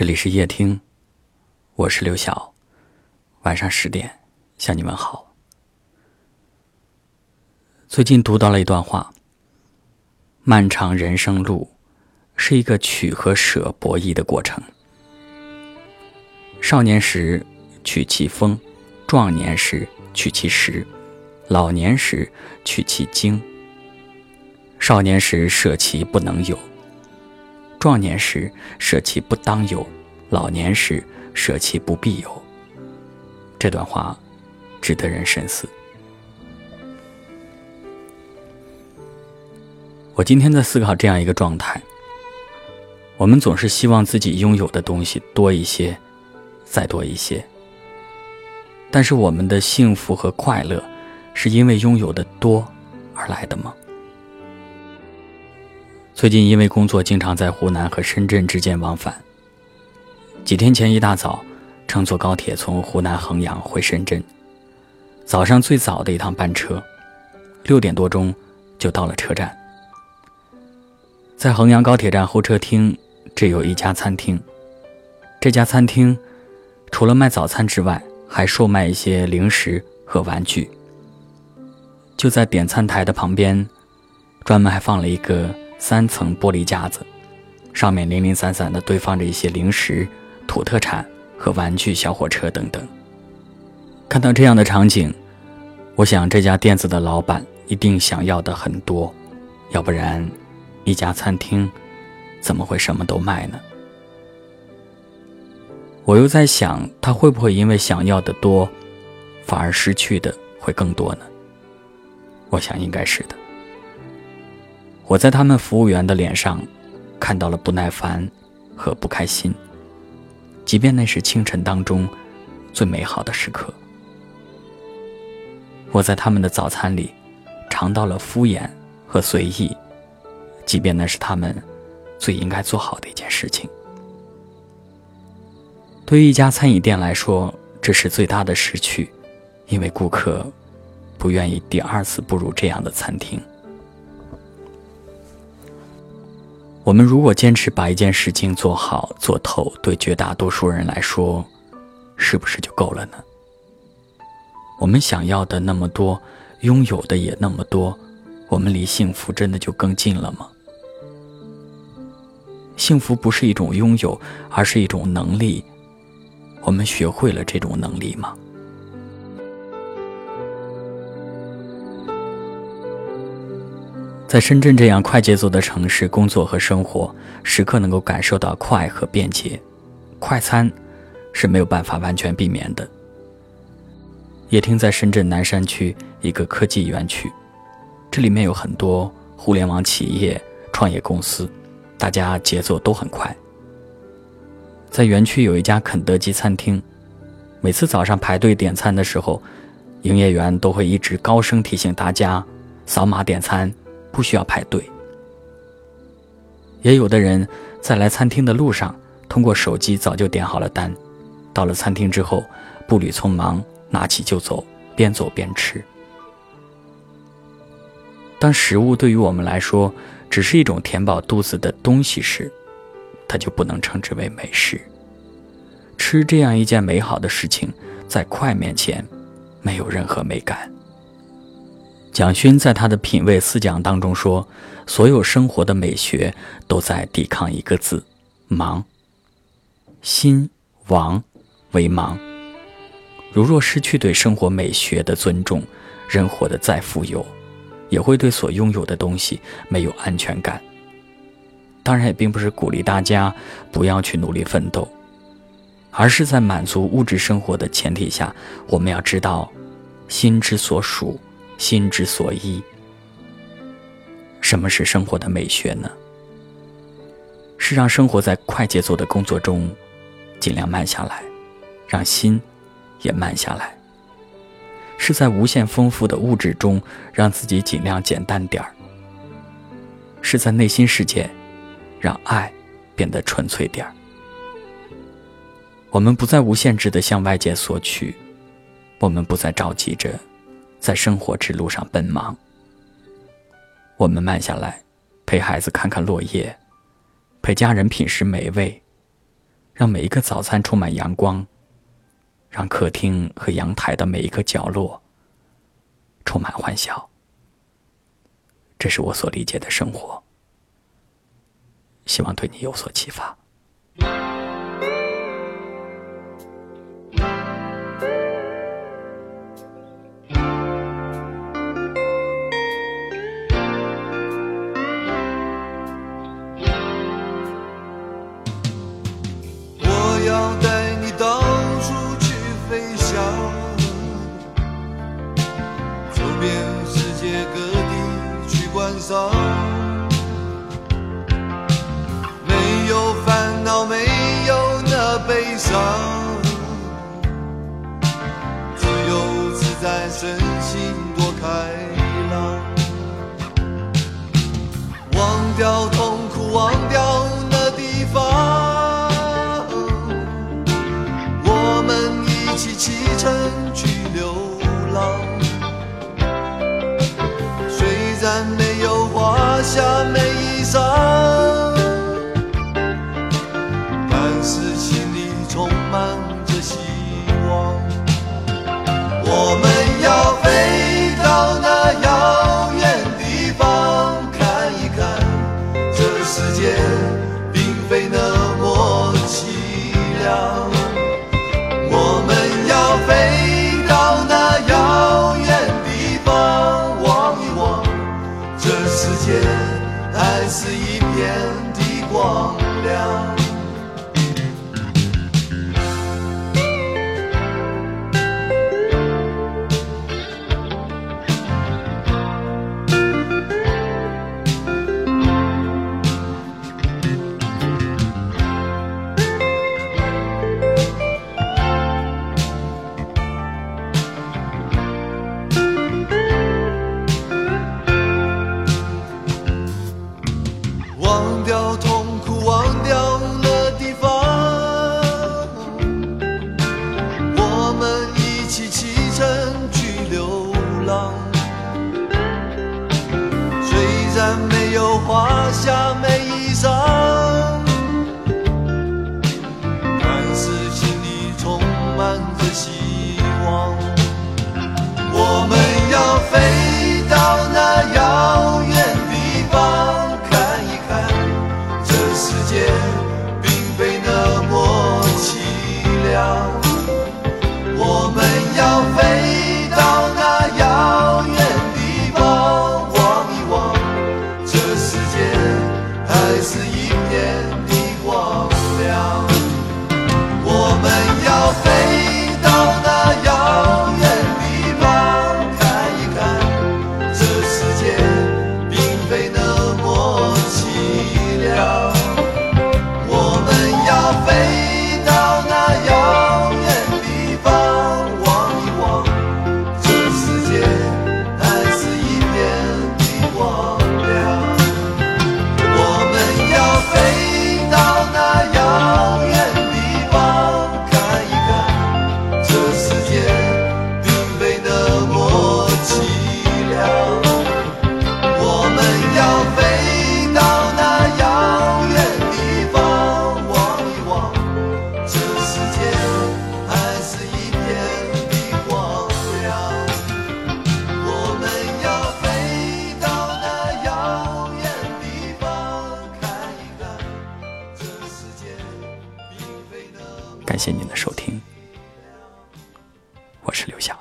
这里是夜听，我是刘晓。晚上十点向你们好。最近读到了一段话：漫长人生路是一个取和舍博弈的过程。少年时取其风，壮年时取其实，老年时取其精。少年时舍其不能有。壮年时舍其不当有，老年时舍其不必有。这段话值得人深思。我今天在思考这样一个状态：我们总是希望自己拥有的东西多一些，再多一些。但是我们的幸福和快乐，是因为拥有的多而来的吗？最近因为工作，经常在湖南和深圳之间往返。几天前一大早，乘坐高铁从湖南衡阳回深圳，早上最早的一趟班车，六点多钟就到了车站。在衡阳高铁站候车厅，这有一家餐厅。这家餐厅除了卖早餐之外，还售卖一些零食和玩具。就在点餐台的旁边，专门还放了一个。三层玻璃架子，上面零零散散地堆放着一些零食、土特产和玩具小火车等等。看到这样的场景，我想这家店子的老板一定想要的很多，要不然，一家餐厅怎么会什么都卖呢？我又在想，他会不会因为想要的多，反而失去的会更多呢？我想应该是的。我在他们服务员的脸上看到了不耐烦和不开心，即便那是清晨当中最美好的时刻。我在他们的早餐里尝到了敷衍和随意，即便那是他们最应该做好的一件事情。对于一家餐饮店来说，这是最大的失去，因为顾客不愿意第二次步入这样的餐厅。我们如果坚持把一件事情做好做透，对绝大多数人来说，是不是就够了呢？我们想要的那么多，拥有的也那么多，我们离幸福真的就更近了吗？幸福不是一种拥有，而是一种能力。我们学会了这种能力吗？在深圳这样快节奏的城市工作和生活，时刻能够感受到快和便捷。快餐是没有办法完全避免的。夜听在深圳南山区一个科技园区，这里面有很多互联网企业、创业公司，大家节奏都很快。在园区有一家肯德基餐厅，每次早上排队点餐的时候，营业员都会一直高声提醒大家扫码点餐。不需要排队，也有的人在来餐厅的路上，通过手机早就点好了单，到了餐厅之后，步履匆忙，拿起就走，边走边吃。当食物对于我们来说只是一种填饱肚子的东西时，它就不能称之为美食。吃这样一件美好的事情，在快面前，没有任何美感。蒋勋在他的《品味四讲》当中说：“所有生活的美学都在抵抗一个字——忙。心亡为忙。如若失去对生活美学的尊重，人活得再富有，也会对所拥有的东西没有安全感。当然，也并不是鼓励大家不要去努力奋斗，而是在满足物质生活的前提下，我们要知道，心之所属。”心之所依。什么是生活的美学呢？是让生活在快节奏的工作中尽量慢下来，让心也慢下来。是在无限丰富的物质中让自己尽量简单点儿。是在内心世界让爱变得纯粹点儿。我们不再无限制的向外界索取，我们不再着急着。在生活之路上奔忙，我们慢下来，陪孩子看看落叶，陪家人品食美味，让每一个早餐充满阳光，让客厅和阳台的每一个角落充满欢笑。这是我所理解的生活，希望对你有所启发。没有烦恼，没有那悲伤，自由自在，身心多开朗。忘掉感谢您的收听，我是刘翔。